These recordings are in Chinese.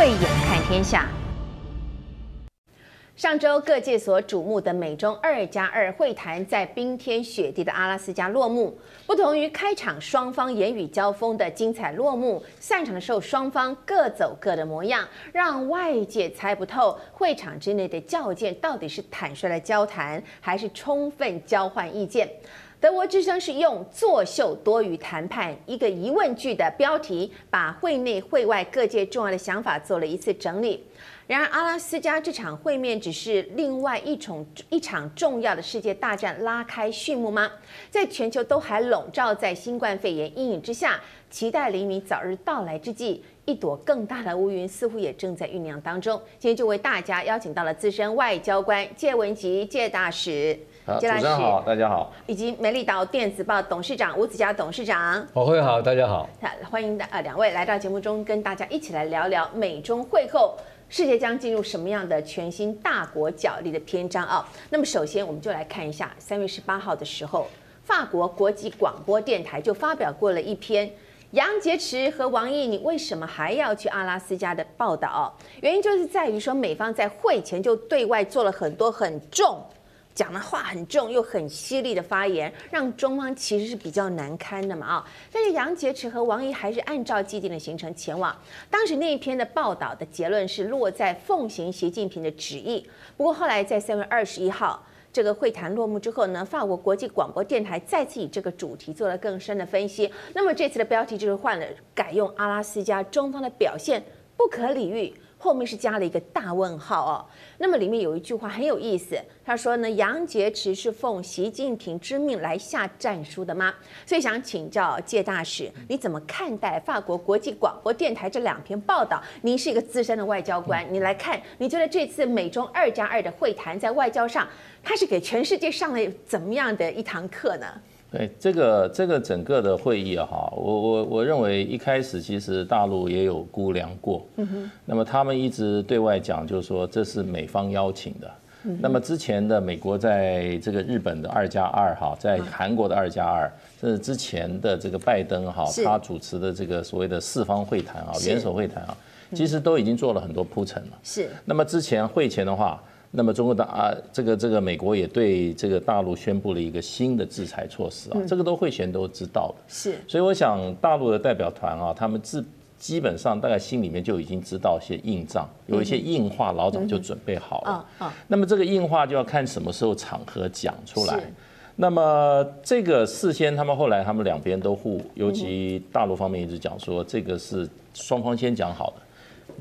慧眼看天下。上周各界所瞩目的美中二加二会谈在冰天雪地的阿拉斯加落幕。不同于开场双方言语交锋的精彩落幕，散场的时候双方各走各的模样，让外界猜不透会场之内的较见到底是坦率的交谈，还是充分交换意见。德国之声是用“作秀多于谈判”一个疑问句的标题，把会内会外各界重要的想法做了一次整理。然而，阿拉斯加这场会面只是另外一场一场重要的世界大战拉开序幕吗？在全球都还笼罩在新冠肺炎阴影之下，期待黎明早日到来之际，一朵更大的乌云似乎也正在酝酿当中。今天就为大家邀请到了资深外交官介文汲介大使，介大使好，大家好，以及美丽岛电子报董事长吴子嘉董事长，我会好，大家好，欢迎呃两位来到节目中，跟大家一起来聊聊美中会后。世界将进入什么样的全新大国角力的篇章啊？那么首先，我们就来看一下三月十八号的时候，法国国际广播电台就发表过了一篇杨洁篪和王毅，你为什么还要去阿拉斯加的报道？原因就是在于说，美方在会前就对外做了很多很重。讲的话很重又很犀利的发言，让中方其实是比较难堪的嘛啊！但是杨洁篪和王毅还是按照既定的行程前往。当时那一篇的报道的结论是落在奉行习近平的旨意。不过后来在三月二十一号这个会谈落幕之后呢，法国国际广播电台再次以这个主题做了更深的分析。那么这次的标题就是换了，改用阿拉斯加中方的表现不可理喻。后面是加了一个大问号哦，那么里面有一句话很有意思，他说呢，杨洁篪是奉习近平之命来下战书的吗？所以想请教介大使，你怎么看待法国国际广播电台这两篇报道？您是一个资深的外交官，你来看，你觉得这次美中二加二的会谈在外交上，它是给全世界上了怎么样的一堂课呢？对这个这个整个的会议哈，我我我认为一开始其实大陆也有估量过，嗯哼，那么他们一直对外讲就是说这是美方邀请的，嗯那么之前的美国在这个日本的二加二哈，在韩国的二加二，这是之前的这个拜登哈，他主持的这个所谓的四方会谈啊，元首会谈啊，其实都已经做了很多铺陈了，是，那么之前会前的话。那么中国大啊，这个这个美国也对这个大陆宣布了一个新的制裁措施啊，这个都会前都知道的。是，所以我想大陆的代表团啊，他们自基本上大概心里面就已经知道一些硬仗，有一些硬话老早就准备好了。啊，那么这个硬话就要看什么时候场合讲出来。那么这个事先他们后来他们两边都互，尤其大陆方面一直讲说，这个是双方先讲好的。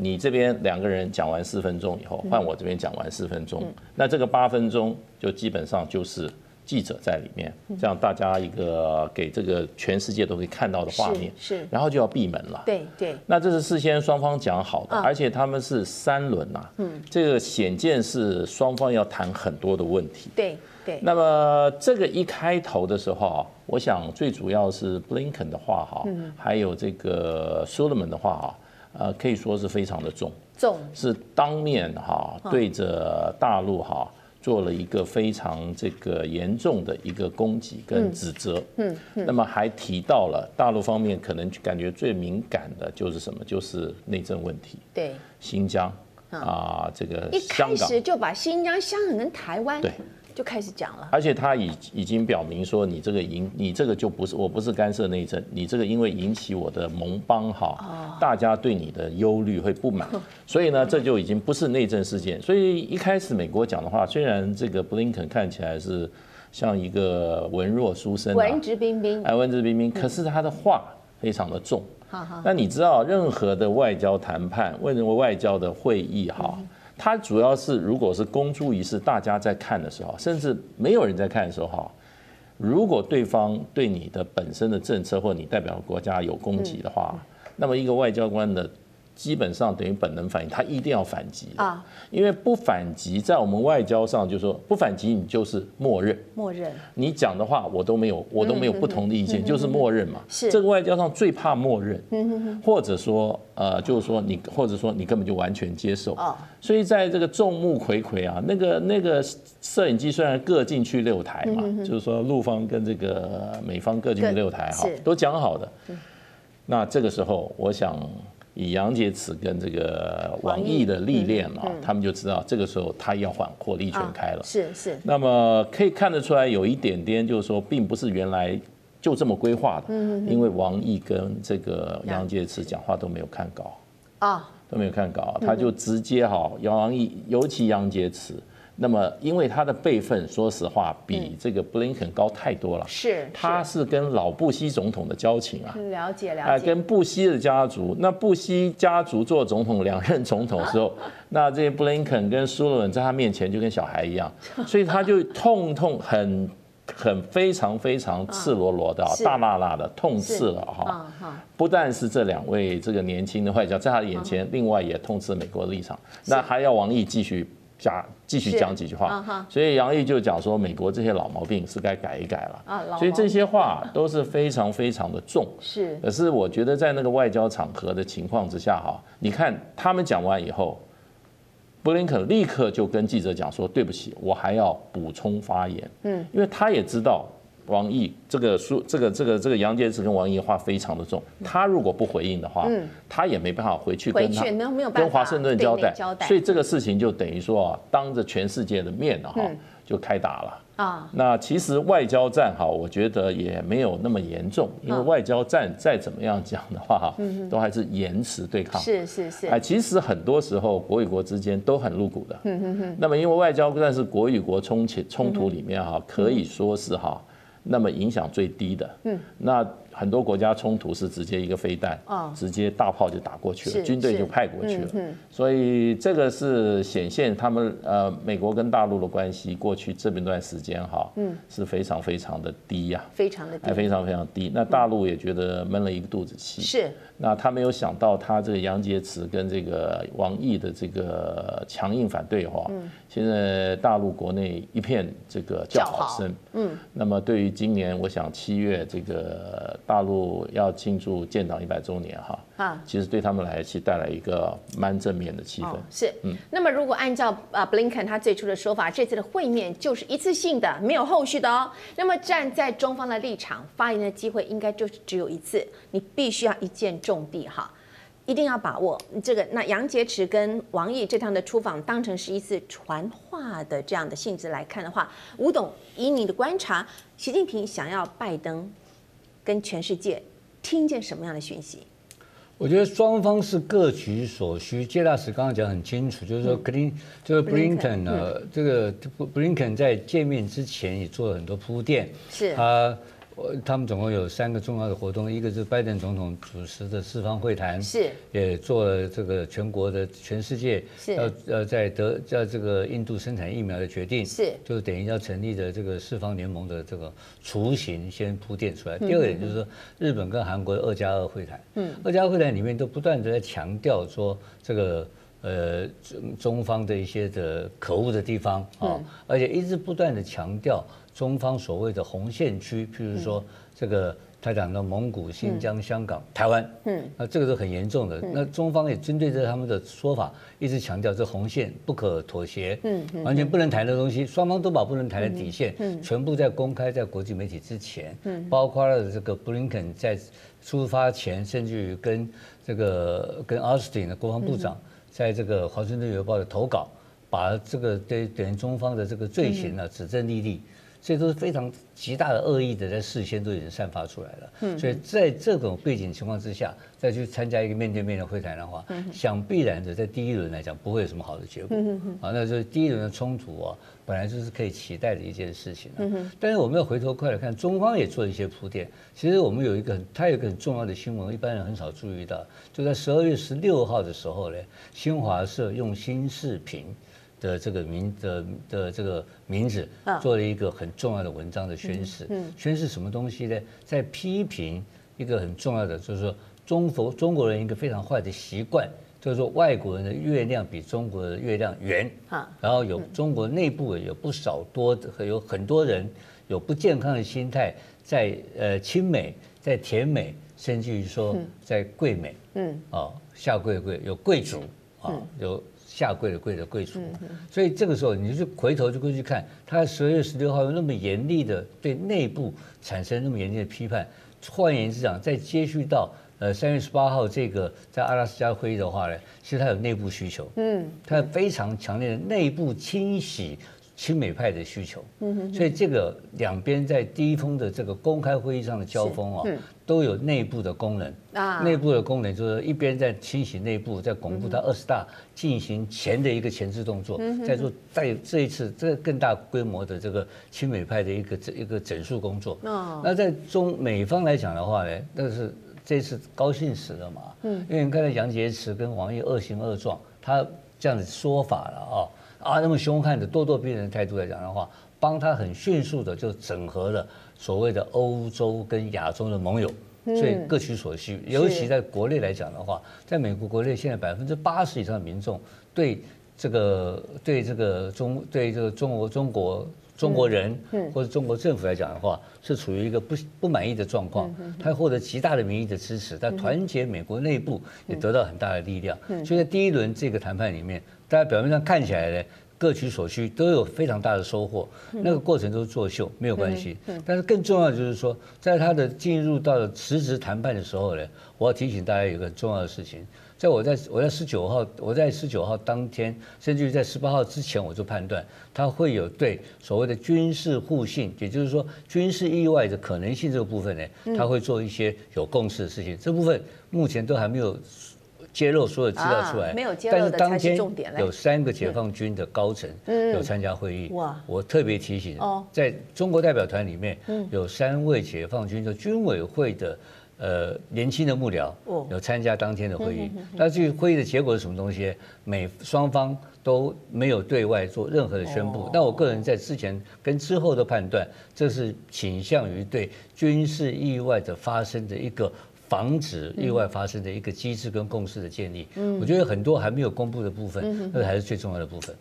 你这边两个人讲完四分钟以后，换我这边讲完四分钟，那这个八分钟就基本上就是记者在里面，这样大家一个给这个全世界都可以看到的画面，是，然后就要闭门了，对对。那这是事先双方讲好的，而且他们是三轮呐，嗯，这个显见是双方要谈很多的问题，对对。那么这个一开头的时候啊，我想最主要是布林肯的话哈，还有这个苏勒曼的话啊。呃，可以说是非常的重，重。是当面哈对着大陆哈做了一个非常这个严重的一个攻击跟指责，嗯，那么还提到了大陆方面可能感觉最敏感的就是什么？就是内政问题，对，新疆啊，这个一开始就把新疆、香港跟台湾对。就开始讲了，而且他已已经表明说，你这个引你这个就不是，我不是干涉内政，你这个因为引起我的盟邦哈，大家对你的忧虑会不满，所以呢，这就已经不是内政事件。所以一开始美国讲的话，虽然这个布林肯看起来是像一个文弱书生，文质彬彬，哎，文质彬彬，可是他的话非常的重。那你知道，任何的外交谈判，为什么外交的会议哈？它主要是，如果是公诸于世，大家在看的时候，甚至没有人在看的时候，哈，如果对方对你的本身的政策或你代表国家有攻击的话，那么一个外交官的。基本上等于本能反应，他一定要反击啊！因为不反击，在我们外交上就是说不反击，你就是默认。默认。你讲的话，我都没有，我都没有不同的意见，就是默认嘛。是。这个外交上最怕默认。或者说，呃，就是说你，或者说你根本就完全接受。所以在这个众目睽睽啊，那个那个摄影机虽然各进去六台嘛，就是说陆方跟这个美方各进去六台哈，都讲好的。那这个时候，我想。以杨洁篪跟这个王毅的历练啊，他们就知道这个时候他要换火力全开了。是、啊、是。那么可以看得出来，有一点点就是说，并不是原来就这么规划的。嗯嗯。因为王毅跟这个杨洁篪讲话都没有看稿啊，都没有看稿，他就直接哈，王毅尤其杨洁篪。那么，因为他的辈分，说实话，比这个布林肯高太多了。是，他是跟老布希总统的交情啊。了解了解。跟布希的家族，那布希家族做总统两任总统的时候，那这些布林肯跟苏勒文在他面前就跟小孩一样，所以他就痛痛很很非常非常赤裸裸的、大辣辣的痛斥了哈。不但是这两位这个年轻的外交在他的眼前，另外也痛斥美国的立场，那还要王毅继续。加继续讲几句话，所以杨毅就讲说，美国这些老毛病是该改一改了。所以这些话都是非常非常的重。是，可是我觉得在那个外交场合的情况之下，哈，你看他们讲完以后，布林肯立刻就跟记者讲说，对不起，我还要补充发言。嗯，因为他也知道。王毅这个书，这个这个这个杨洁篪跟王毅话非常的重，他如果不回应的话，他也没办法回去跟他跟华盛顿交代，所以这个事情就等于说啊，当着全世界的面哈，就开打了。啊，那其实外交战哈，我觉得也没有那么严重，因为外交战再怎么样讲的话哈，都还是言辞对抗。是是是。哎，其实很多时候国与国之间都很露骨的。嗯嗯嗯。那么因为外交战是国与国冲起冲突里面哈，可以说是哈。那么影响最低的，嗯，那很多国家冲突是直接一个飞弹，哦，直接大炮就打过去了，军队就派过去了，所以这个是显现他们呃美国跟大陆的关系过去这么一段时间哈，嗯，是非常非常的低呀，非常的低，非常非常低。那大陆也觉得闷了一个肚子气，是。那他没有想到他这个杨洁篪跟这个王毅的这个强硬反对哈，现在大陆国内一片这个叫好声，嗯，那么对于今年我想七月这个大陆要庆祝建党一百周年哈，啊，其实对他们来其实带来一个蛮正面的气氛，是，嗯，那么如果按照啊布林肯他最初的说法，这次的会面就是一次性的，没有后续的哦，那么站在中方的立场，发言的机会应该就是只有一次，你必须要一见。重地哈，一定要把握这个。那杨洁篪跟王毅这趟的出访，当成是一次传话的这样的性质来看的话，吴董以你的观察，习近平想要拜登跟全世界听见什么样的讯息？我觉得双方是各取所需。谢大使刚刚讲很清楚，就是说肯定就是布林肯呢，这个布林肯在见面之前也做了很多铺垫，是他。他们总共有三个重要的活动，一个是拜登总统主持的四方会谈，是。也做了这个全国的全世界要要在德在这个印度生产疫苗的决定，是。就等于要成立的这个四方联盟的这个雏形先铺垫出来。第二点就是说日本跟韩国的二加二会谈，嗯，二加二会谈里面都不断的在强调说这个呃中中方的一些的可恶的地方啊，而且一直不断的强调。中方所谓的红线区，譬如说这个他讲的蒙古、新疆、香港、台湾，嗯，那这个是很严重的。那中方也针对着他们的说法，一直强调这红线不可妥协，嗯，完全不能谈的东西，双方都把不能谈的底线，全部在公开在国际媒体之前，嗯，包括了这个布林肯在出发前，甚至于跟这个跟奥斯汀的国防部长，在这个华盛顿邮报的投稿，把这个对等于中方的这个罪行呢指证历历。这都是非常极大的恶意的，在事先都已经散发出来了。嗯，所以在这种背景情况之下，再去参加一个面对面的会谈的话，想必然的在第一轮来讲不会有什么好的结果。啊，那就是第一轮的冲突啊，本来就是可以期待的一件事情。嗯，但是我们要回头快来看，中方也做了一些铺垫。其实我们有一个很，它有一个很重要的新闻，一般人很少注意到，就在十二月十六号的时候呢，新华社用新视频。的这个名的的这个名字，做了一个很重要的文章的宣示。宣示什么东西呢？在批评一个很重要的，就是说中国中国人一个非常坏的习惯，就是说外国人的月亮比中国的月亮圆。然后有中国内部有不少多有很多人有不健康的心态，在呃亲美，在甜美，甚至于说在贵美。嗯。哦，下跪的跪有贵族啊有。下跪的跪的贵族，所以这个时候你就回头就过去看，他十二月十六号有那么严厉的对内部产生那么严厉的批判，换言之讲，再接续到呃，三月十八号这个在阿拉斯加会议的话呢，其实它有内部需求，嗯，它有非常强烈的内部清洗亲美派的需求，嗯哼，所以这个两边在第一峰的这个公开会议上的交锋啊，都有内部的功能。啊，内部的功能就是一边在清洗内部，在巩固它二十大进行前的一个前置动作，在做在这一次这更大规模的这个亲美派的一个整一个整肃工作，那在中美方来讲的话呢，但是。这次高兴死了嘛？嗯，因为刚才杨洁篪跟王毅恶行恶状，他这样子说法了啊。啊，那么凶悍的咄咄逼人的态度来讲的话，帮他很迅速的就整合了所谓的欧洲跟亚洲的盟友，所以各取所需。尤其在国内来讲的话，在美国国内现在百分之八十以上的民众对这个对这个中对这个中国中国。中国人或者中国政府来讲的话，是处于一个不不满意的状况，他获得极大的民意的支持，但团结美国内部也得到很大的力量。所以在第一轮这个谈判里面，大家表面上看起来呢，各取所需，都有非常大的收获。那个过程都是作秀，没有关系。但是更重要的就是说，在他的进入到了辞职谈判的时候呢，我要提醒大家有一个很重要的事情。在我在我在十九号，我在十九号当天，甚至于在十八号之前，我就判断他会有对所谓的军事互信，也就是说军事意外的可能性这个部分呢，他会做一些有共识的事情。这部分目前都还没有揭露所有资料出来，没有揭露的才是重点。有三个解放军的高层有参加会议，哇！我特别提醒，在中国代表团里面有三位解放军的军委会的。呃，年轻的幕僚有参加当天的会议，那这个会议的结果是什么东西？美双方都没有对外做任何的宣布。那我个人在之前跟之后的判断，这是倾向于对军事意外的发生的一个防止意外发生的一个机制跟共识的建立。我觉得很多还没有公布的部分，那才是最重要的部分。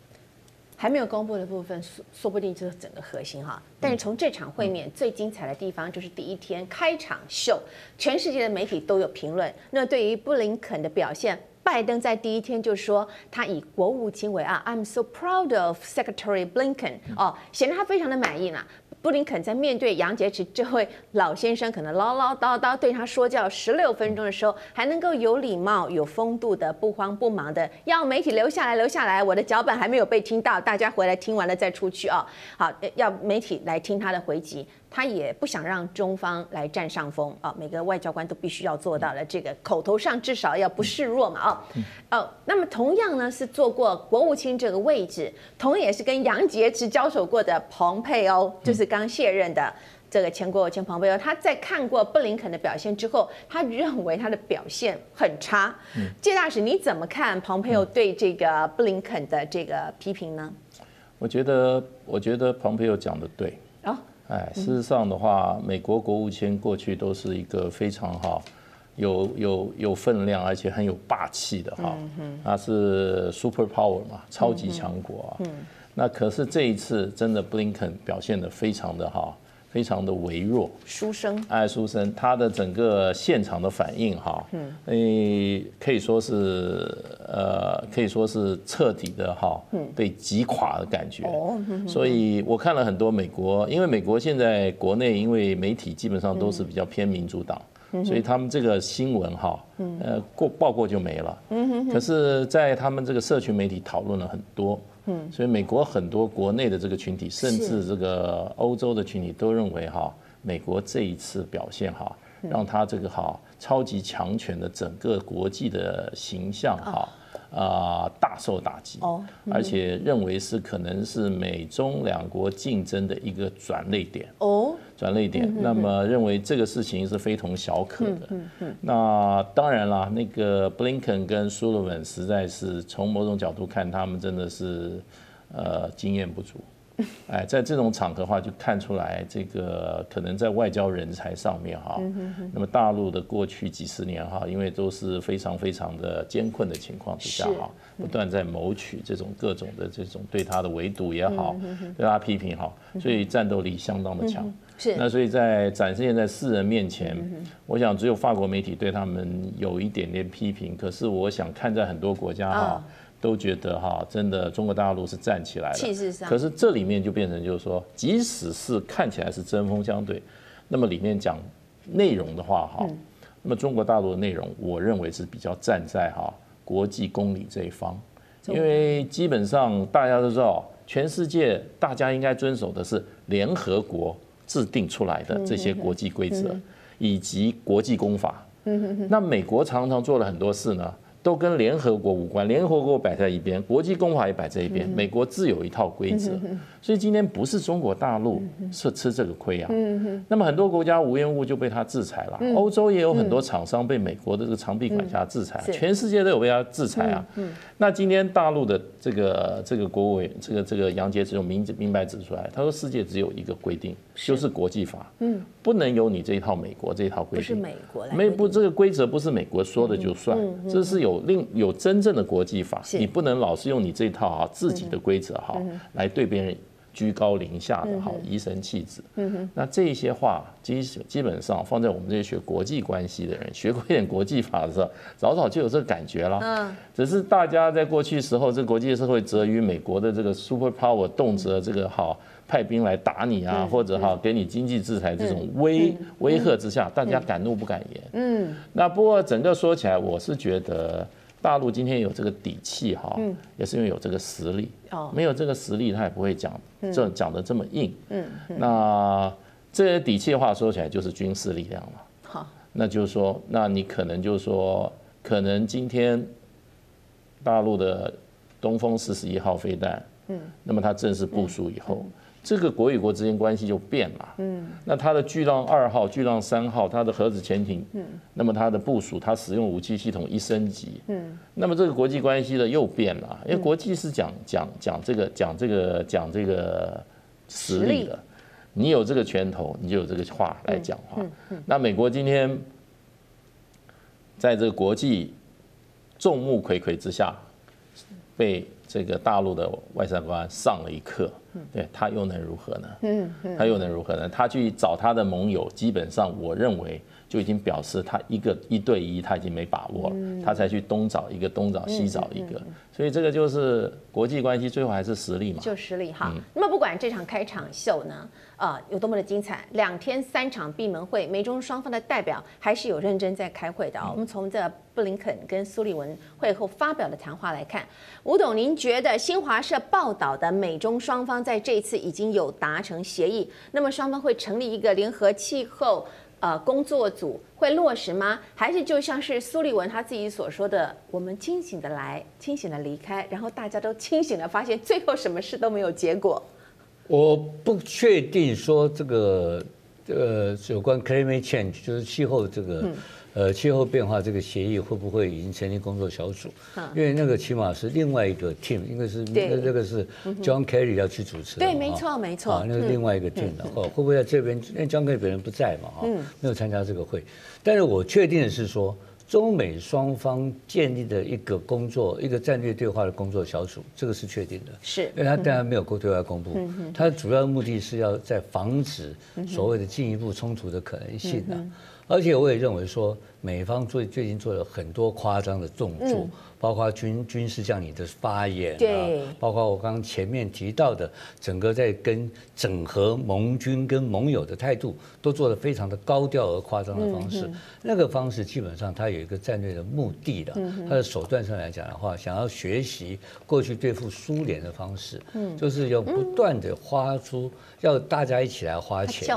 还没有公布的部分，说说不定就是整个核心哈。但是从这场会面最精彩的地方，就是第一天开场秀，全世界的媒体都有评论。那对于布林肯的表现，拜登在第一天就说他以国务卿为傲，I'm so proud of Secretary Blinken，哦，显得他非常的满意呢。布林肯在面对杨洁篪这位老先生，可能唠唠叨叨对他说教十六分钟的时候，还能够有礼貌、有风度的、不慌不忙的，要媒体留下来，留下来，我的脚本还没有被听到，大家回来听完了再出去哦。好，要媒体来听他的回击。他也不想让中方来占上风啊，每个外交官都必须要做到了这个口头上至少要不示弱嘛啊。哦，那么同样呢是做过国务卿这个位置，同样也是跟杨洁篪交手过的蓬佩奥，就是刚卸任的这个前国务卿蓬佩奥，他在看过布林肯的表现之后，他认为他的表现很差。介大使你怎么看蓬佩奥对这个布林肯的这个批评呢？我觉得，我觉得蓬佩奥讲的对。哎，事实上的话，美国国务卿过去都是一个非常好，有有有分量，而且很有霸气的哈。他是 super power 嘛，超级强国啊。那可是这一次真的布林肯表现的非常的好。非常的微弱，书生，哎，书生，他的整个现场的反应哈，嗯，诶，可以说是呃，可以说是彻底的哈，被击垮的感觉。哦，所以我看了很多美国，因为美国现在国内因为媒体基本上都是比较偏民主党，所以他们这个新闻哈，呃，过报过就没了。嗯，可是，在他们这个社群媒体讨论了很多。嗯，所以美国很多国内的这个群体，甚至这个欧洲的群体都认为哈，美国这一次表现哈，让他这个哈超级强权的整个国际的形象哈。啊，大受打击，而且认为是可能是美中两国竞争的一个转捩点。哦，转捩点。那么认为这个事情是非同小可的。那当然啦，那个布林肯跟苏利文实在是从某种角度看，他们真的是呃经验不足。哎，在这种场合的话，就看出来这个可能在外交人才上面哈，那么大陆的过去几十年哈，因为都是非常非常的艰困的情况之下哈，不断在谋取这种各种的这种对他的围堵也好，对他批评好，所以战斗力相当的强。是，那所以在展现在世人面前，我想只有法国媒体对他们有一点点批评，可是我想看在很多国家哈。都觉得哈，真的中国大陆是站起来了。气势上。可是这里面就变成就是说，即使是看起来是针锋相对，那么里面讲内容的话哈，那么中国大陆的内容，我认为是比较站在哈国际公理这一方，因为基本上大家都知道，全世界大家应该遵守的是联合国制定出来的这些国际规则以及国际公法。那美国常常做了很多事呢。都跟联合国无关，联合国摆在一边，国际公法也摆在一边，美国自有一套规则，所以今天不是中国大陆是吃这个亏啊。那么很多国家无缘无故就被他制裁了，欧洲也有很多厂商被美国的这个长臂管辖制裁，全世界都有被他制裁啊。那今天大陆的这个这个国务委这个这个杨洁篪明明白指出来，他说世界只有一个规定，就是国际法，不能有你这一套美国这一套规定，不是美国来，没不这个规则不是美国说的就算，这是有。另有真正的国际法，你不能老是用你这套啊自己的规则哈来对别人居高临下的哈疑神气子。那这些话基基本上放在我们这些学国际关系的人，学过一点国际法的时候，早早就有这个感觉了。只是大家在过去时候，这个国际社会则于美国的这个 super power，动辄这个好派兵来打你啊，或者哈给你经济制裁这种威威吓之下，大家敢怒不敢言。嗯，那不过整个说起来，我是觉得。大陆今天有这个底气哈，也是因为有这个实力。没有这个实力，他也不会讲这讲的这么硬。那这些底气的话说起来就是军事力量了。好，那就是说，那你可能就是说，可能今天大陆的东风四十一号飞弹，那么它正式部署以后。这个国与国之间关系就变了，嗯，那它的巨浪二号、巨浪三号，它的核子潜艇，嗯，那么它的部署，它使用武器系统一升级，嗯，那么这个国际关系的又变了，因为国际是讲讲讲这个讲这个讲这个实力的，你有这个拳头，你就有这个话来讲话。那美国今天在这个国际众目睽睽之下被。这个大陆的外交官上了一课，对，他又能如何呢？嗯，他又能如何呢？他去找他的盟友，基本上我认为就已经表示他一个一对一他已经没把握了，他才去东找一个，东找西找一个，所以这个就是国际关系最后还是实力嘛，就实力哈。那么不管这场开场秀呢，呃，有多么的精彩，两天三场闭门会，美中双方的代表还是有认真在开会的啊。我们从这。布林肯跟苏利文会后发表的谈话来看，吴董，您觉得新华社报道的美中双方在这一次已经有达成协议，那么双方会成立一个联合气候呃工作组，会落实吗？还是就像是苏立文他自己所说的，我们清醒的来，清醒的离开，然后大家都清醒的发现，最后什么事都没有结果？我不确定说这个呃有关 climate change 就是气候这个。嗯呃，气候变化这个协议会不会已经成立工作小组？因为那个起码是另外一个 team，应该是那这个是 John Kerry 要去主持。对，没错，没错。啊，那是另外一个 team 的哦，会不会在这边？因为 John Kerry 本人不在嘛，哈，没有参加这个会。但是我确定的是说，中美双方建立的一个工作，一个战略对话的工作小组，这个是确定的。是，因为他当然没有过对外公布，他的主要的目的是要在防止所谓的进一步冲突的可能性的。而且我也认为说，美方最最近做了很多夸张的动作。包括军军事将领的发言啊，包括我刚刚前面提到的，整个在跟整合盟军跟盟友的态度，都做得非常的高调而夸张的方式。那个方式基本上它有一个战略的目的的，它的手段上来讲的话，想要学习过去对付苏联的方式，就是要不断的花出，要大家一起来花钱，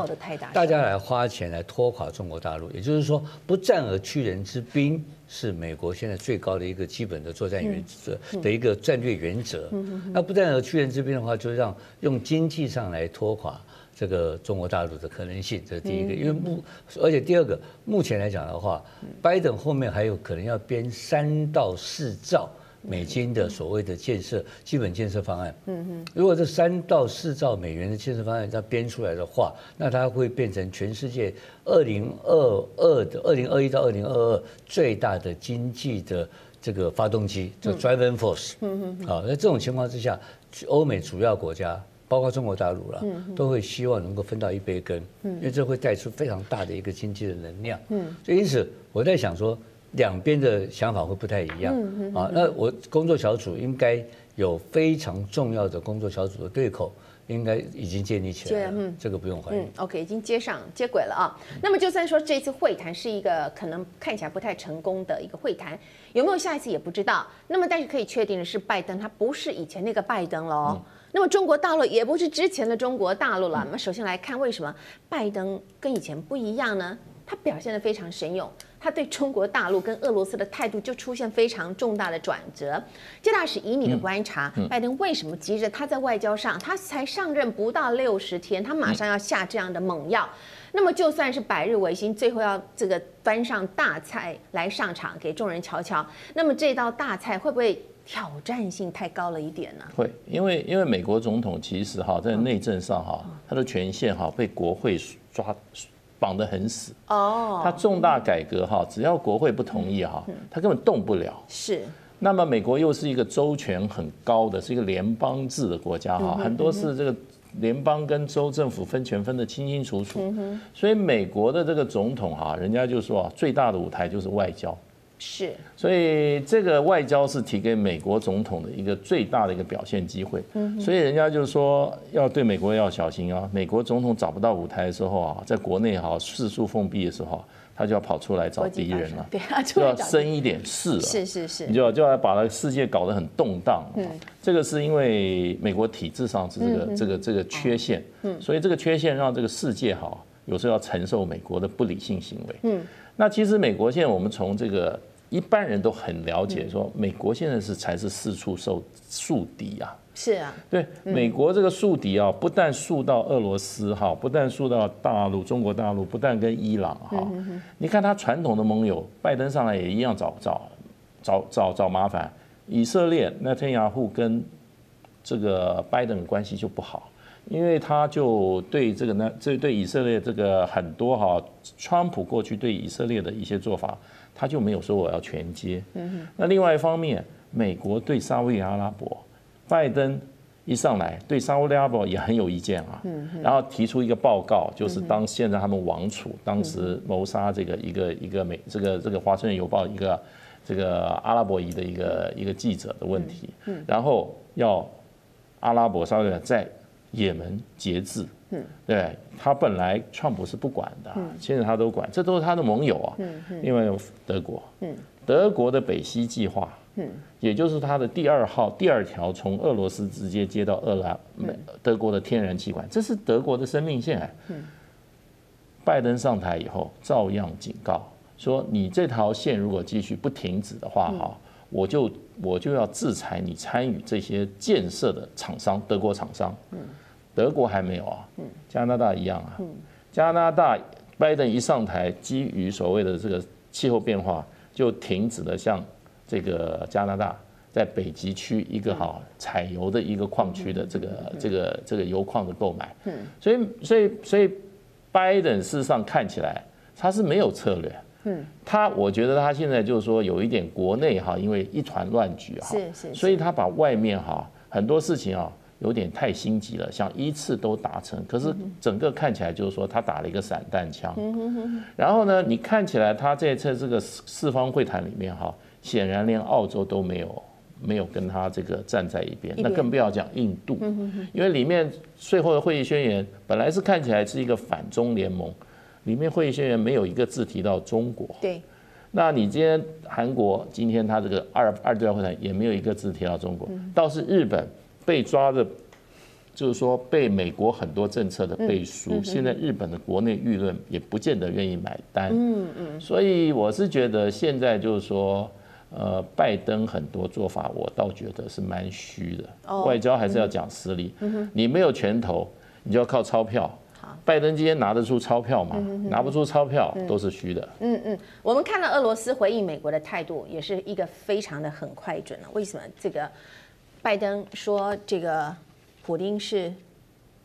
大家来花钱来拖垮中国大陆，也就是说不战而屈人之兵。是美国现在最高的一个基本的作战原则的一个战略原则。那不战而屈人之兵的话，就让用经济上来拖垮这个中国大陆的可能性，这是第一个。因为目，而且第二个，目前来讲的话，拜登后面还有可能要编三到四兆。美金的所谓的建设基本建设方案，嗯哼，如果这三到四兆美元的建设方案它编出来的话，那它会变成全世界二零二二的二零二一到二零二二最大的经济的这个发动机，叫 driving force，嗯哼，好，在这种情况之下，欧美主要国家，包括中国大陆了，都会希望能够分到一杯羹，嗯，因为这会带出非常大的一个经济的能量，嗯，所以因此我在想说。两边的想法会不太一样啊。那我工作小组应该有非常重要的工作小组的对口，应该已经建立起来了，嗯，这个不用怀疑。嗯，OK，已经接上接轨了啊。那么就算说这次会谈是一个可能看起来不太成功的一个会谈，有没有下一次也不知道。那么但是可以确定的是，拜登他不是以前那个拜登喽。嗯、那么中国大陆也不是之前的中国大陆了。那么首先来看，为什么拜登跟以前不一样呢？他表现得非常神勇。他对中国大陆跟俄罗斯的态度就出现非常重大的转折。谢大使，以你的观察，拜登为什么急着他在外交上，他才上任不到六十天，他马上要下这样的猛药？那么就算是百日维新，最后要这个端上大菜来上场给众人瞧瞧，那么这道大菜会不会挑战性太高了一点呢？会，因为因为美国总统其实哈在内政上哈，他的权限哈被国会抓。绑得很死。哦，他重大改革哈，只要国会不同意哈，他根本动不了。是，那么美国又是一个州权很高的，是一个联邦制的国家哈，很多是这个联邦跟州政府分权分得清清楚楚，所以美国的这个总统哈，人家就说啊，最大的舞台就是外交。是，所以这个外交是提给美国总统的一个最大的一个表现机会。嗯所以人家就是说要对美国要小心啊。美国总统找不到舞台的时候啊，在国内哈四处封闭的时候，他就要跑出来找敌人了。对啊，就要生一点事。是是是，你就要就要把那个世界搞得很动荡。嗯这个是因为美国体制上是这个这个这个缺陷。嗯所以这个缺陷让这个世界哈有时候要承受美国的不理性行为。嗯，那其实美国现在我们从这个。一般人都很了解，说美国现在是才是四处受树敌啊。是啊，对，美国这个树敌啊，不但树到俄罗斯哈，不但树到大陆、中国大陆，不但跟伊朗哈，你看他传统的盟友，拜登上来也一样找找找找找麻烦。以色列内塔尼亚胡跟这个拜登的关系就不好，因为他就对这个呢，这对以色列这个很多哈，川普过去对以色列的一些做法。他就没有说我要全接。那另外一方面，美国对沙乌地阿拉伯，拜登一上来对沙乌地阿拉伯也很有意见啊。然后提出一个报告，就是当现在他们王储当时谋杀这个一个一个美这个这个华盛顿邮报一个这个阿拉伯裔的一个一个记者的问题。然后要阿拉伯沙乌地在也门节制。嗯，对，他本来川普是不管的，现在他都管，这都是他的盟友啊。嗯嗯。另外有德国，嗯，德国的北溪计划，嗯，也就是他的第二号、第二条从俄罗斯直接接到俄兰美德国的天然气管，这是德国的生命线。嗯。拜登上台以后，照样警告说，你这条线如果继续不停止的话，哈，我就我就要制裁你参与这些建设的厂商，德国厂商。嗯。德国还没有啊，加拿大一样啊。加拿大拜登一上台，基于所谓的这个气候变化，就停止了向这个加拿大在北极区一个哈采油的一个矿区的这个这个这个油矿的购买。所以所以所以拜登事实上看起来他是没有策略。他我觉得他现在就是说有一点国内哈，因为一团乱局哈，所以他把外面哈很多事情啊。有点太心急了，想一次都达成，可是整个看起来就是说他打了一个散弹枪。然后呢，你看起来他这次这个四方会谈里面哈，显然连澳洲都没有没有跟他这个站在一边，那更不要讲印度，因为里面最后的会议宣言本来是看起来是一个反中联盟，里面会议宣言没有一个字提到中国。对，那你今天韩国今天他这个二二对二会谈也没有一个字提到中国，倒是日本。被抓的，就是说被美国很多政策的背书，现在日本的国内舆论也不见得愿意买单。嗯嗯，所以我是觉得现在就是说，呃，拜登很多做法，我倒觉得是蛮虚的。外交还是要讲实力。你没有拳头，你就要靠钞票。拜登今天拿得出钞票吗？拿不出钞票都是虚的。嗯嗯，我们看到俄罗斯回应美国的态度，也是一个非常的很快准了。为什么这个？拜登说：“这个普丁是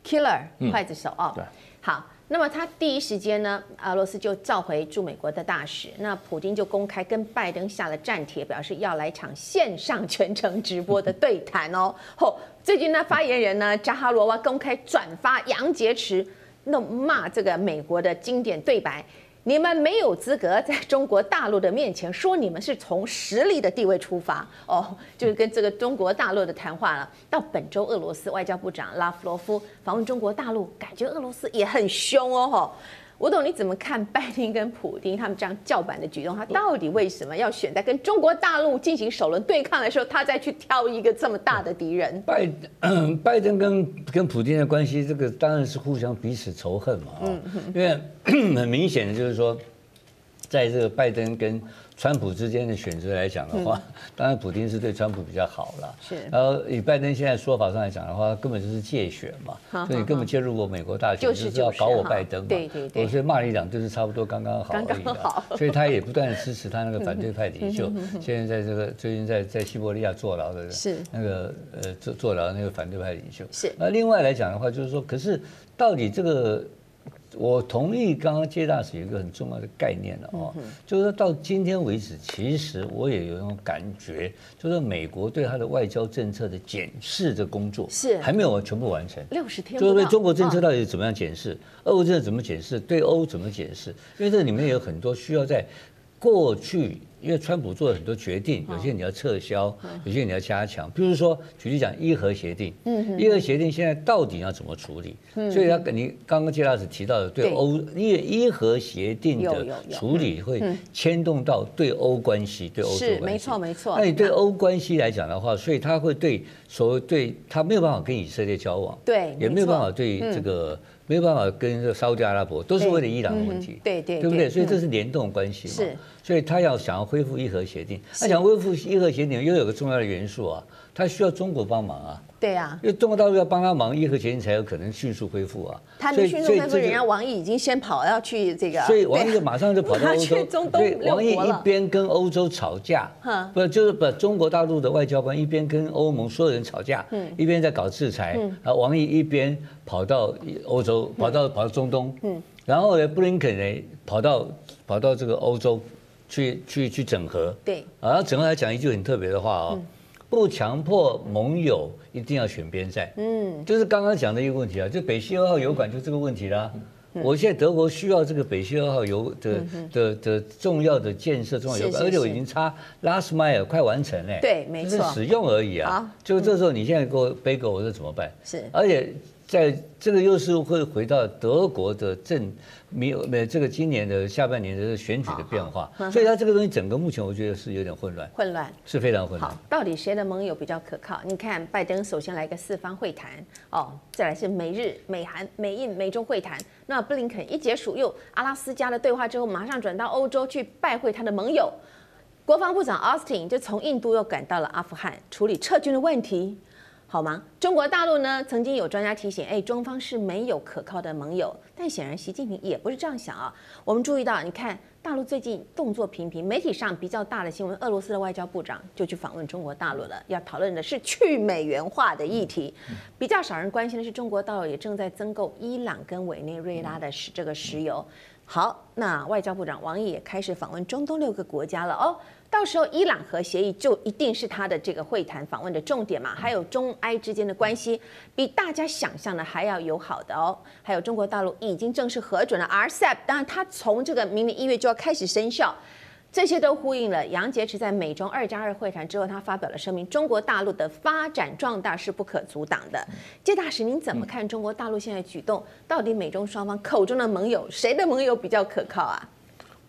killer 刽子手哦。”好，那么他第一时间呢，俄罗斯就召回驻美国的大使，那普京就公开跟拜登下了战帖，表示要来场线上全程直播的对谈哦。后最近呢，发言人呢扎哈罗娃公开转发杨洁篪那骂这个美国的经典对白。你们没有资格在中国大陆的面前说你们是从实力的地位出发哦，就是跟这个中国大陆的谈话了。到本周，俄罗斯外交部长拉夫罗夫访问中国大陆，感觉俄罗斯也很凶哦，吼。吴董，你怎么看拜登跟普京他们这样叫板的举动？他到底为什么要选在跟中国大陆进行首轮对抗的时候，他再去挑一个这么大的敌人？拜拜登跟跟普京的关系，这个当然是互相彼此仇恨嘛。嗯，因为很明显的就是说，在这个拜登跟川普之间的选择来讲的话，当然普京是对川普比较好了。是。然后以拜登现在说法上来讲的话，根本就是借选嘛，所以根本介入过美国大选，就是要搞我拜登嘛。对对对。所以骂你两句是差不多刚刚好而已。刚刚好。所以他也不断的支持他那个反对派领袖，现在在这个最近在在西伯利亚坐牢的是那个呃坐坐牢的那个反对派领袖。是。那另外来讲的话，就是说，可是到底这个。我同意刚刚接大使有一个很重要的概念了哦，就是说到今天为止，其实我也有一种感觉，就是美国对它的外交政策的检视的工作是还没有全部完成。六十天，就是对中国政策到底怎么样检视，俄国政策怎么检视，对欧怎么检视？因为这里面有很多需要在过去。因为川普做了很多决定，有些你要撤销，有些你要加强。比如说，举例讲，伊核协定，伊核协定现在到底要怎么处理？所以，他你刚刚介老师提到的，对欧，因为伊核协定的处理会牵动到对欧关系，对欧洲关系。没错没错。那你对欧关系来讲的话，所以他会对所谓对他没有办法跟以色列交往，对，也没有办法对这个。没有办法跟这个沙特阿拉伯，都是为了伊朗的问题，对对，对不对？所以这是联动关系嘛。是，所以他要想要恢复伊核协定，他想恢复伊核协定，又有个重要的元素啊，他需要中国帮忙啊。对啊，因为中国大陆要帮他忙，伊核协议才有可能迅速恢复啊。他们迅速恢复，人家王毅已经先跑要去这个，所以王毅就马上就跑到 欧洲。对，王毅一边跟欧洲吵架，不就是把中国大陆的外交官一边跟欧盟所有人吵架，一边在搞制裁。啊，王毅一边跑到欧洲，跑到跑到中东，然后呢，布林肯呢跑到跑到这个欧洲去去去整合。对，然后，整合来讲一句很特别的话哦。不强迫盟友一定要选边站，嗯，就是刚刚讲的一个问题啊，就北溪二号油管就这个问题啦。我现在德国需要这个北溪二号油的的的重要的建设，重要油管，而且我已经差 last mile 快完成嘞，对，没错，就是使用而已啊。就这时候你现在给我背锅，我说怎么办？是，而且。在这个又是会回到德国的政，没有没有这个今年的下半年的选举的变化，所以它这个东西整个目前我觉得是有点混乱，混乱是非常混乱。好，到底谁的盟友比较可靠？你看，拜登首先来一个四方会谈，哦，再来是美日、美韩、美印、美中会谈。那布林肯一结束又阿拉斯加的对话之后，马上转到欧洲去拜会他的盟友。国防部长奥斯汀就从印度又赶到了阿富汗处理撤军的问题。好吗？中国大陆呢？曾经有专家提醒，哎，中方是没有可靠的盟友。但显然习近平也不是这样想啊。我们注意到，你看大陆最近动作频频，媒体上比较大的新闻，俄罗斯的外交部长就去访问中国大陆了，要讨论的是去美元化的议题。比较少人关心的是，中国大陆也正在增购伊朗跟委内瑞拉的石这个石油。好，那外交部长王毅也开始访问中东六个国家了哦。到时候伊朗核协议就一定是他的这个会谈访问的重点嘛？还有中埃之间的关系比大家想象的还要友好的哦。还有中国大陆已经正式核准了 RCEP，当然它从这个明年一月就要开始生效，这些都呼应了杨洁篪在美中二加二会谈之后，他发表了声明：中国大陆的发展壮大是不可阻挡的。介大使，您怎么看中国大陆现在举动？到底美中双方口中的盟友，谁的盟友比较可靠啊？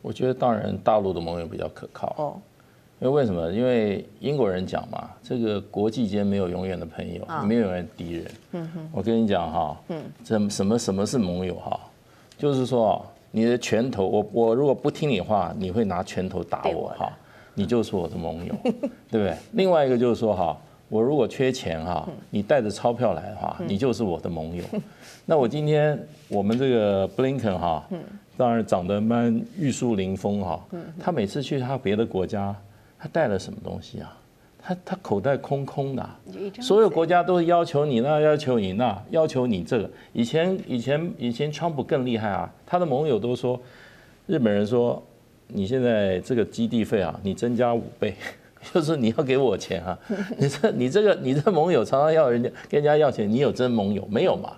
我觉得当然大陆的盟友比较可靠哦，因为为什么？因为英国人讲嘛，这个国际间没有永远的朋友，没有永远的敌人。嗯哼，我跟你讲哈，嗯，什什么什么是盟友哈？就是说你的拳头，我我如果不听你话，你会拿拳头打我哈，你就是我的盟友，对不对？另外一个就是说哈，我如果缺钱哈，你带着钞票来的话，你就是我的盟友。那我今天我们这个布林肯哈。当然长得蛮玉树临风哈，他每次去他别的国家，他带了什么东西啊？他他口袋空空的，所有国家都要求你那，要求你那，要求你这个。以前以前以前川普更厉害啊，他的盟友都说，日本人说，你现在这个基地费啊，你增加五倍，就是你要给我钱啊。你这你这个你这盟友常常要人家跟人家要钱，你有真盟友没有嘛？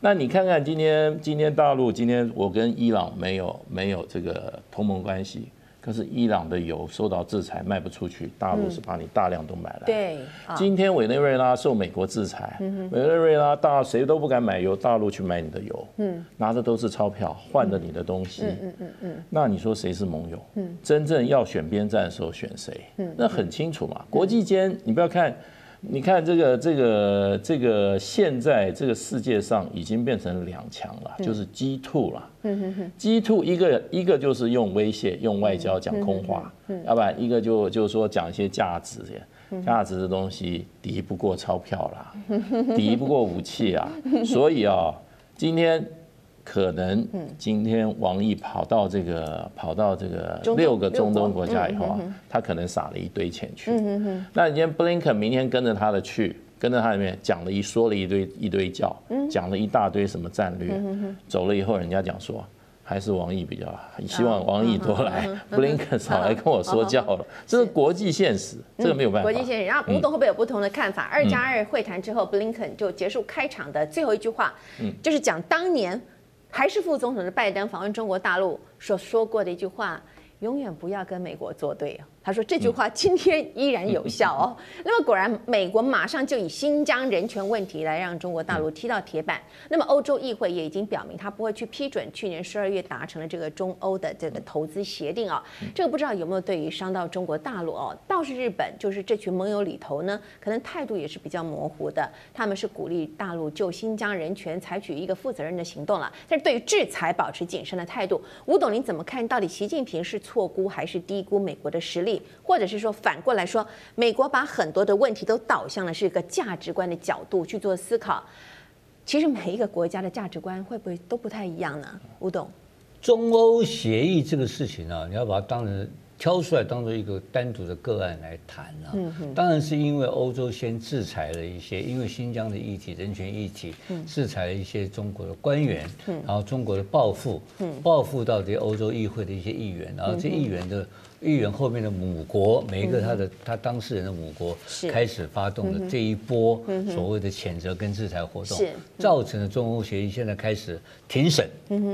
那你看看今天，今天大陆，今天我跟伊朗没有没有这个同盟关系。可是伊朗的油受到制裁卖不出去，大陆是把你大量都买来。对，今天委内瑞拉受美国制裁，委内瑞拉大谁都不敢买油，大陆去买你的油，拿的都是钞票换的你的东西。嗯嗯嗯那你说谁是盟友？真正要选边站的时候选谁？那很清楚嘛。国际间你不要看。你看这个这个这个，现在这个世界上已经变成两强了，就是 G2 了。G2 一个一个就是用威胁、用外交讲空话，要不然一个就就是说讲一些价值，价值的东西敌不过钞票啦，敌不过武器啊。所以啊，今天。可能今天王毅跑到这个跑到这个六个中东国家以后啊，他可能撒了一堆钱去。那你今天布林肯明天跟着他的去，跟着他里面讲了一说了一堆一堆教，讲了一大堆什么战略，走了以后人家讲说还是王毅比较好，希望王毅多来，布林肯少来跟我说教了。这是国际现实，这个没有办法。国际现实，然后吴董会不会有不同的看法？二加二会谈之后，布林肯就结束开场的最后一句话，就是讲当年。还是副总统的拜登访问中国大陆所说过的一句话：永远不要跟美国作对啊。他说这句话今天依然有效哦。那么果然，美国马上就以新疆人权问题来让中国大陆踢到铁板。那么欧洲议会也已经表明，他不会去批准去年十二月达成了这个中欧的这个投资协定啊。这个不知道有没有对于伤到中国大陆哦？倒是日本，就是这群盟友里头呢，可能态度也是比较模糊的。他们是鼓励大陆就新疆人权采取一个负责任的行动了，但是对于制裁保持谨慎的态度。吴董，您怎么看？到底习近平是错估还是低估美国的实力？或者是说反过来说，美国把很多的问题都导向了是一个价值观的角度去做思考。其实每一个国家的价值观会不会都不太一样呢？吴董，中欧协议这个事情啊，你要把它当成挑出来当做一个单独的个案来谈啊。当然是因为欧洲先制裁了一些，因为新疆的议题、人权议题，制裁了一些中国的官员，然后中国的报复，报复到这些欧洲议会的一些议员，然后这议员的。议员后面的母国，每一个他的他当事人的母国，开始发动了这一波所谓的谴责跟制裁活动，造成了中欧协议现在开始庭审。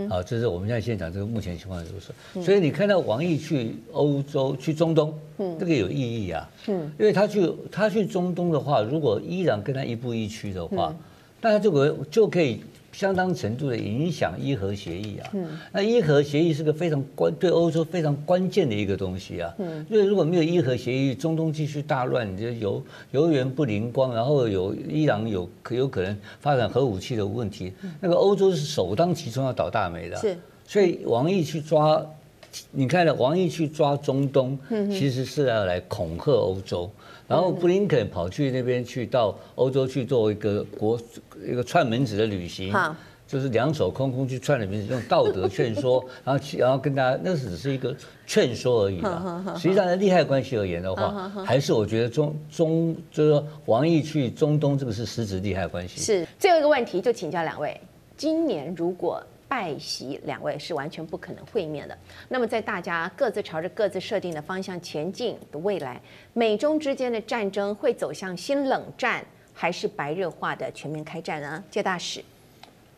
啊，这是我们现在先讲这个目前情况如此。所以你看到王毅去欧洲、去中东，这个有意义啊。因为他去他去中东的话，如果依然跟他一步一趋的话，那他这个就可以。相当程度的影响伊核协议啊，那伊核协议是个非常关对欧洲非常关键的一个东西啊，因为如果没有伊核协议，中东继续大乱，你就油油源不灵光，然后有伊朗有可有可能发展核武器的问题，那个欧洲是首当其冲要倒大霉的，所以王毅去抓，你看了王毅去抓中东，其实是要来恐吓欧洲。然后布林肯跑去那边去到欧洲去做一个国一个串门子的旅行，就是两手空空去串了门子，用道德劝说，然后去然后跟大家，那只是一个劝说而已嘛。实际上在利害关系而言的话，还是我觉得中中就是说王毅去中东这个是实质利害关系。是最后一个问题，就请教两位，今年如果。拜习两位是完全不可能会面的。那么，在大家各自朝着各自设定的方向前进的未来，美中之间的战争会走向新冷战，还是白热化的全面开战呢？谢大使，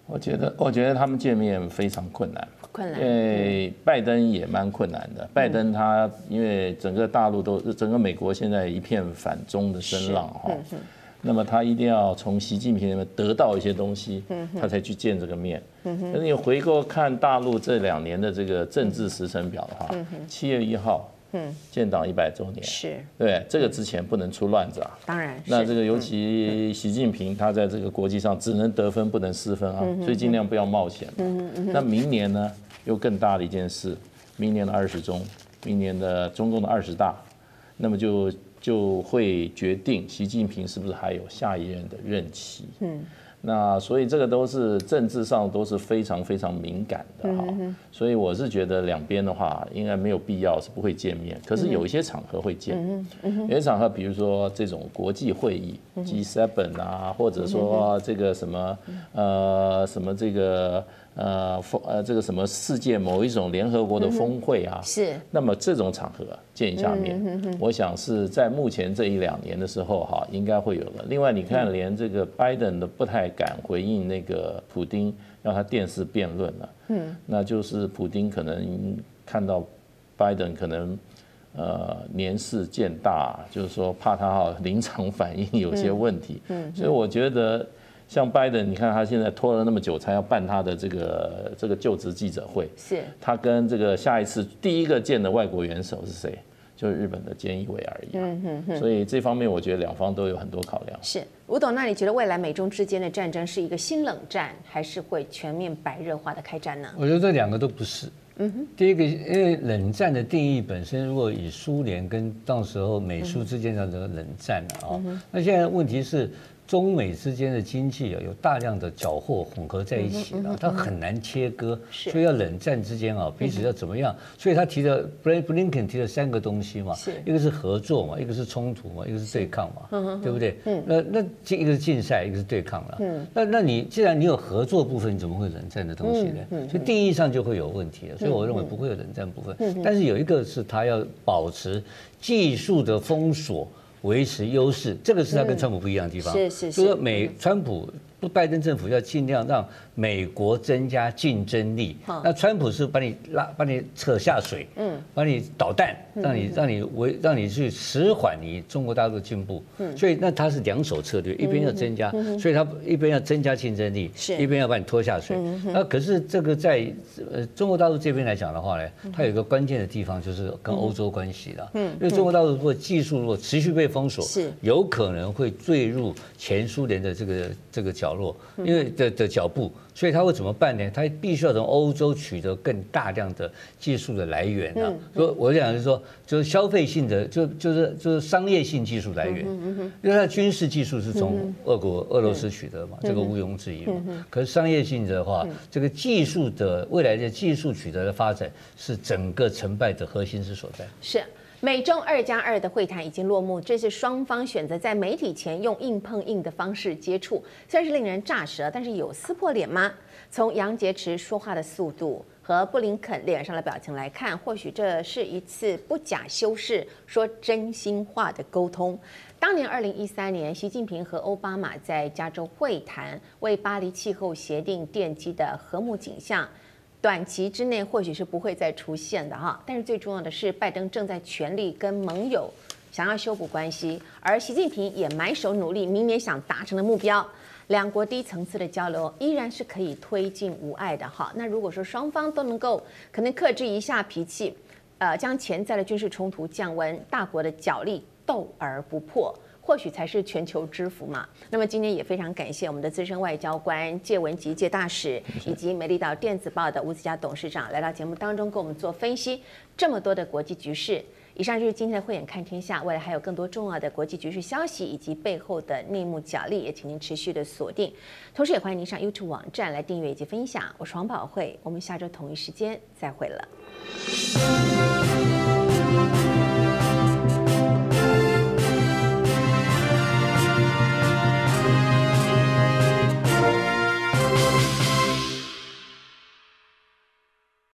我觉得，我觉得他们见面非常困难，困难。因为拜登也蛮困难的。拜登他因为整个大陆都，整个美国现在一片反中的声浪哈。那么他一定要从习近平那边得到一些东西，他才去见这个面。但是你回过看大陆这两年的这个政治时程表的话，七月一号，建党一百周年，是。对这个之前不能出乱子啊。当然，那这个尤其习近平他在这个国际上只能得分不能失分啊，所以尽量不要冒险。那明年呢，又更大的一件事，明年的二十中，明年的中共的二十大，那么就。就会决定习近平是不是还有下一任的任期。嗯，那所以这个都是政治上都是非常非常敏感的哈。所以我是觉得两边的话应该没有必要是不会见面，可是有一些场合会见。有些场合，比如说这种国际会议，G7 啊，或者说这个什么呃什么这个。呃峰呃这个什么世界某一种联合国的峰会啊，是。那么这种场合见一下面，我想是在目前这一两年的时候哈，应该会有的。另外你看，连这个拜登都不太敢回应那个普丁，让他电视辩论了。嗯，那就是普丁可能看到拜登可能。呃，年事渐大，就是说怕他哈临场反应有些问题，嗯，所以我觉得像拜登，你看他现在拖了那么久才要办他的这个这个就职记者会，是，他跟这个下一次第一个见的外国元首是谁？就是日本的菅义伟而已，嗯嗯嗯，所以这方面我觉得两方都有很多考量。是，吴董，那你觉得未来美中之间的战争是一个新冷战，还是会全面白热化的开战呢？我觉得这两个都不是。嗯哼，第一个，因为冷战的定义本身，如果以苏联跟到时候美苏之间的这个冷战啊，那现在问题是。中美之间的经济啊，有大量的缴获混合在一起啊，它很难切割，所以要冷战之间啊，彼此要怎么样？所以他提的布林布林肯提了三个东西嘛，一个是合作嘛，一个是冲突嘛，一个是对抗嘛，对不对？那那这一个是竞赛，一个是对抗了。那那你既然你有合作部分，你怎么会冷战的东西呢？所以定义上就会有问题了。所以我认为不会有冷战部分，但是有一个是他要保持技术的封锁。维持优势，这个是他跟川普不一样的地方。是是是，就是说美川普。不，拜登政府要尽量让美国增加竞争力。那川普是把你拉，把你扯下水，嗯，把你捣蛋，让你让你为让你去迟缓你中国大陆的进步。嗯，所以那他是两手策略，一边要增加，所以他一边要增加竞争力，是一边要把你拖下水。那可是这个在呃中国大陆这边来讲的话呢，它有一个关键的地方就是跟欧洲关系了。嗯，因为中国大陆如果技术如果持续被封锁，是有可能会坠入前苏联的这个这个角。角落，因为的的脚步，所以他会怎么办呢？他必须要从欧洲取得更大量的技术的来源啊。所以我讲是说，就是消费性的，就就是就是商业性技术来源。因为他军事技术是从俄国、俄罗斯取得嘛，这个毋庸置疑嘛。可是商业性的话，这个技术的未来的技术取得的发展，是整个成败的核心之所在。是。美中二加二的会谈已经落幕，这次双方选择在媒体前用硬碰硬的方式接触，虽然是令人乍舌，但是有撕破脸吗？从杨洁篪说话的速度和布林肯脸上的表情来看，或许这是一次不假修饰、说真心话的沟通。当年二零一三年，习近平和奥巴马在加州会谈，为巴黎气候协定奠基的和睦景象。短期之内或许是不会再出现的哈，但是最重要的是，拜登正在全力跟盟友想要修补关系，而习近平也埋首努力，明年想达成的目标，两国低层次的交流依然是可以推进无碍的哈。那如果说双方都能够可能克制一下脾气，呃，将潜在的军事冲突降温，大国的角力斗而不破。或许才是全球之福嘛。那么今天也非常感谢我们的资深外交官介文汲介大使，以及美丽岛电子报的吴子佳董事长来到节目当中，给我们做分析这么多的国际局势。以上就是今天的慧眼看天下，未来还有更多重要的国际局势消息以及背后的内幕角力，也请您持续的锁定。同时也欢迎您上 YouTube 网站来订阅以及分享。我是黄宝慧，我们下周同一时间再会了。